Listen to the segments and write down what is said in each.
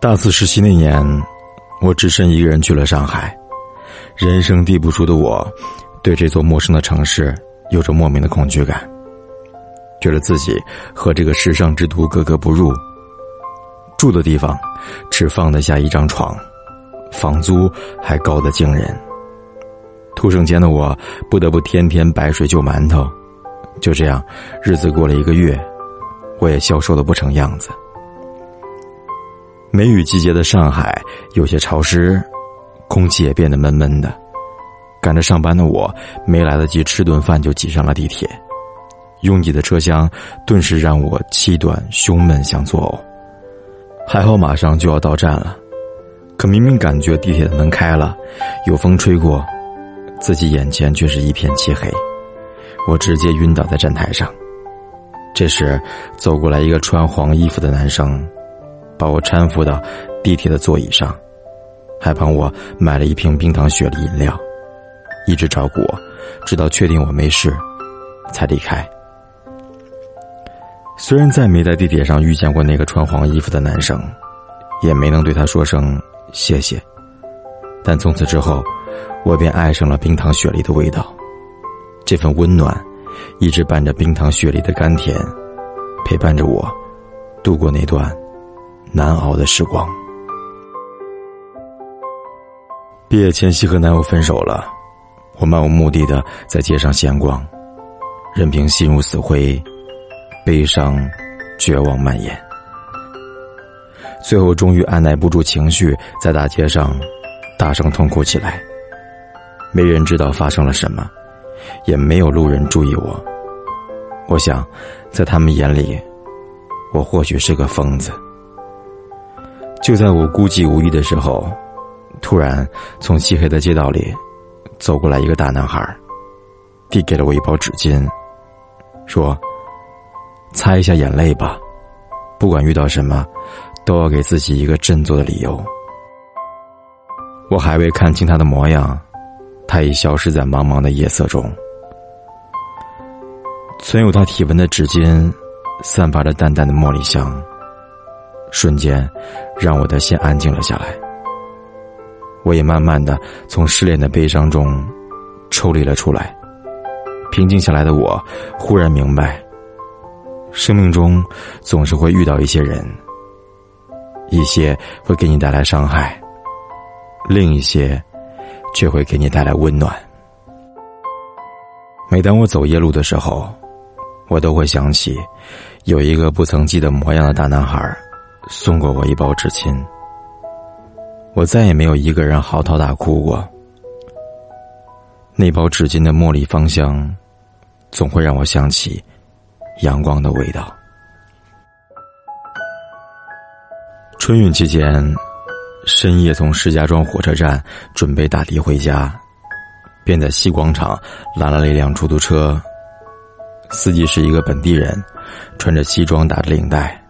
大四实习那年，我只身一个人去了上海。人生地不熟的我，对这座陌生的城市有着莫名的恐惧感，觉得自己和这个时尚之都格格不入。住的地方只放得下一张床，房租还高得惊人。图省钱的我，不得不天天白水就馒头。就这样，日子过了一个月，我也消瘦的不成样子。梅雨季节的上海有些潮湿，空气也变得闷闷的。赶着上班的我，没来得及吃顿饭就挤上了地铁。拥挤的车厢顿时让我气短、胸闷，想作呕。还好马上就要到站了，可明明感觉地铁的门开了，有风吹过，自己眼前却是一片漆黑。我直接晕倒在站台上。这时，走过来一个穿黄衣服的男生。把我搀扶到地铁的座椅上，还帮我买了一瓶冰糖雪梨饮料，一直照顾我，直到确定我没事，才离开。虽然再没在地铁上遇见过那个穿黄衣服的男生，也没能对他说声谢谢，但从此之后，我便爱上了冰糖雪梨的味道。这份温暖，一直伴着冰糖雪梨的甘甜，陪伴着我度过那段。难熬的时光。毕业前夕和男友分手了，我漫无目的的在街上闲逛，任凭心如死灰，悲伤、绝望蔓延。最后终于按耐不住情绪，在大街上大声痛哭起来。没人知道发生了什么，也没有路人注意我。我想，在他们眼里，我或许是个疯子。就在我孤寂无依的时候，突然从漆黑的街道里走过来一个大男孩，递给了我一包纸巾，说：“擦一下眼泪吧，不管遇到什么，都要给自己一个振作的理由。”我还未看清他的模样，他已消失在茫茫的夜色中。存有他体温的纸巾，散发着淡淡的茉莉香。瞬间，让我的心安静了下来。我也慢慢的从失恋的悲伤中抽离了出来。平静下来的我，忽然明白，生命中总是会遇到一些人，一些会给你带来伤害，另一些却会给你带来温暖。每当我走夜路的时候，我都会想起，有一个不曾记得模样的大男孩。送过我一包纸巾，我再也没有一个人嚎啕大哭过。那包纸巾的茉莉芳香，总会让我想起阳光的味道。春运期间，深夜从石家庄火车站准备打的回家，便在西广场拦了一辆出租车。司机是一个本地人，穿着西装，打着领带。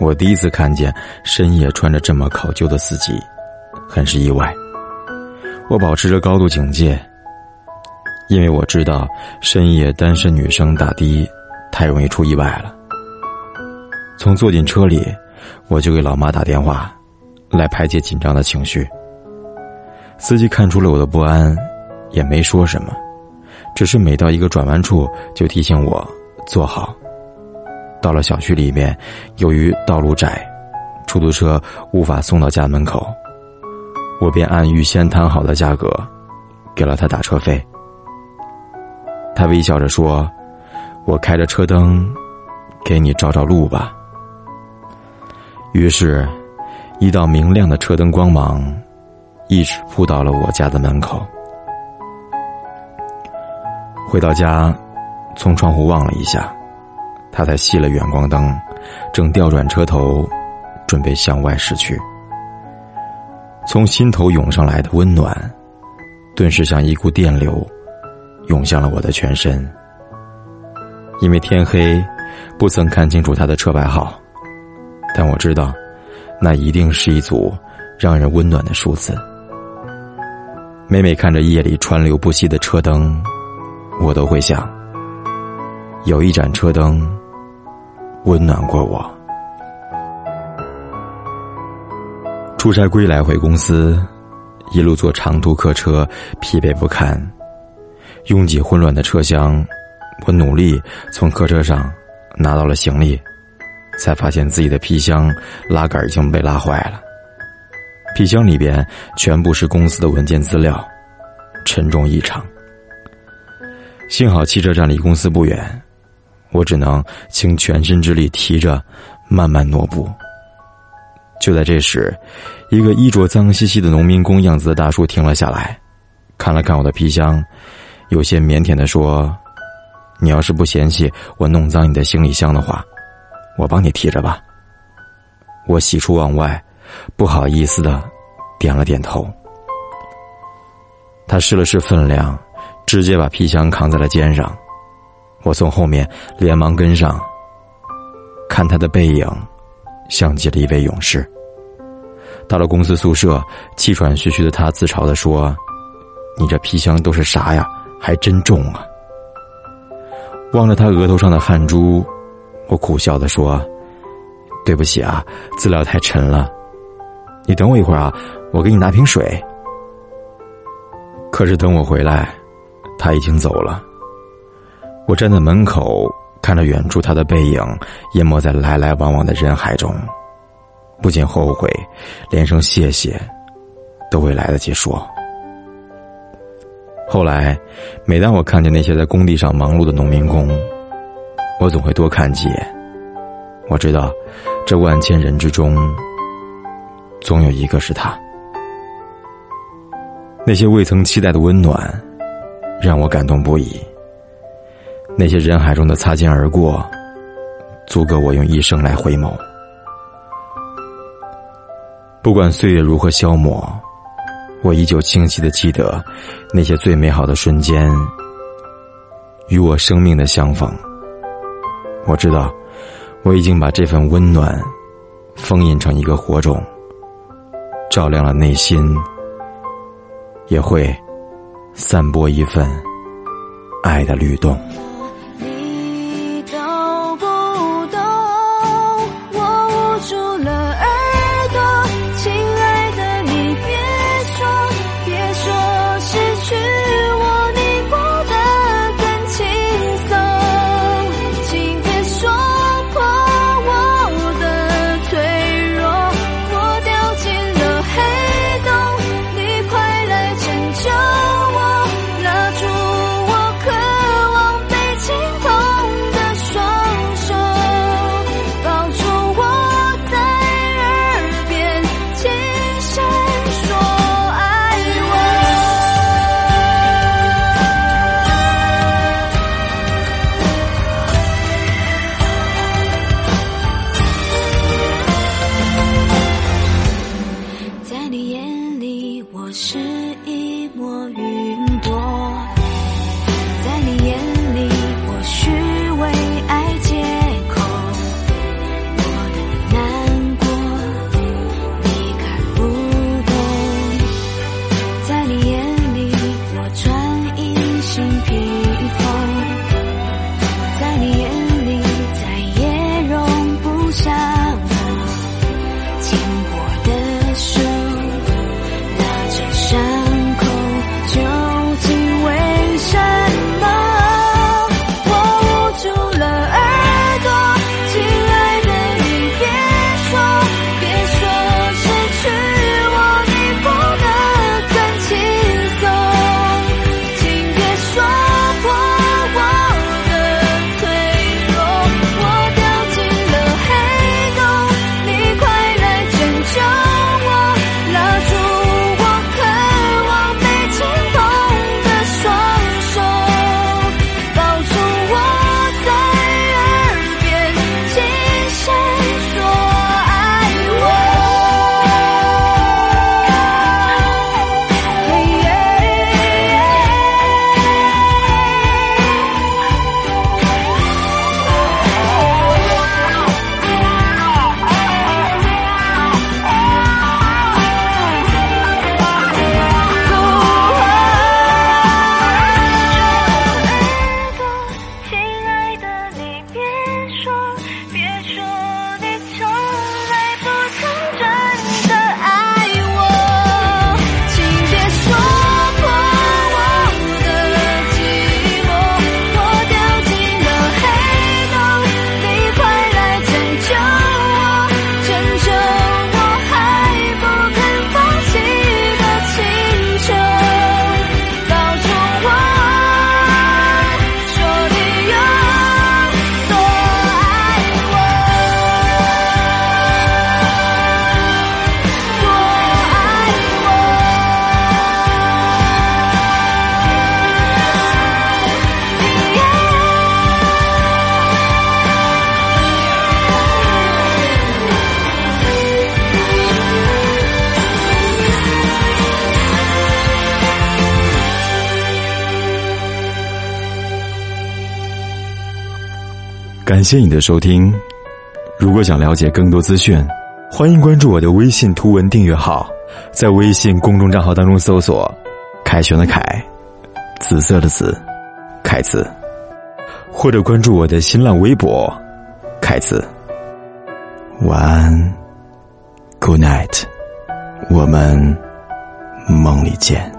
我第一次看见深夜穿着这么考究的司机，很是意外。我保持着高度警戒，因为我知道深夜单身女生打的太容易出意外了。从坐进车里，我就给老妈打电话，来排解紧张的情绪。司机看出了我的不安，也没说什么，只是每到一个转弯处就提醒我坐好。到了小区里面，由于道路窄，出租车无法送到家门口，我便按预先谈好的价格，给了他打车费。他微笑着说：“我开着车灯，给你照照路吧。”于是，一道明亮的车灯光芒，一直扑到了我家的门口。回到家，从窗户望了一下。他才熄了远光灯，正调转车头，准备向外驶去。从心头涌上来的温暖，顿时像一股电流，涌向了我的全身。因为天黑，不曾看清楚他的车牌号，但我知道，那一定是一组让人温暖的数字。每每看着夜里川流不息的车灯，我都会想。有一盏车灯温暖过我。出差归来回公司，一路坐长途客车，疲惫不堪。拥挤混乱的车厢，我努力从客车上拿到了行李，才发现自己的皮箱拉杆已经被拉坏了。皮箱里边全部是公司的文件资料，沉重异常。幸好汽车站离公司不远，我只能倾全身之力提着，慢慢挪步。就在这时，一个衣着脏兮兮的农民工样子的大叔停了下来，看了看我的皮箱，有些腼腆的说：“你要是不嫌弃我弄脏你的行李箱的话，我帮你提着吧。”我喜出望外。不好意思的，点了点头。他试了试分量，直接把皮箱扛在了肩上。我从后面连忙跟上，看他的背影，像极了一位勇士。到了公司宿舍，气喘吁吁的他自嘲的说：“你这皮箱都是啥呀？还真重啊！”望着他额头上的汗珠，我苦笑的说：“对不起啊，资料太沉了。”你等我一会儿啊，我给你拿瓶水。可是等我回来，他已经走了。我站在门口，看着远处他的背影淹没在来来往往的人海中，不禁后悔，连声谢谢都未来得及说。后来，每当我看见那些在工地上忙碌的农民工，我总会多看几眼。我知道，这万千人之中。总有一个是他。那些未曾期待的温暖，让我感动不已。那些人海中的擦肩而过，足够我用一生来回眸。不管岁月如何消磨，我依旧清晰的记得那些最美好的瞬间，与我生命的相逢。我知道，我已经把这份温暖封印成一个火种。照亮了内心，也会散播一份爱的律动。感谢你的收听。如果想了解更多资讯，欢迎关注我的微信图文订阅号，在微信公众账号当中搜索“凯旋的凯”，紫色的紫，凯子，或者关注我的新浪微博“凯子”。晚安，Good night，我们梦里见。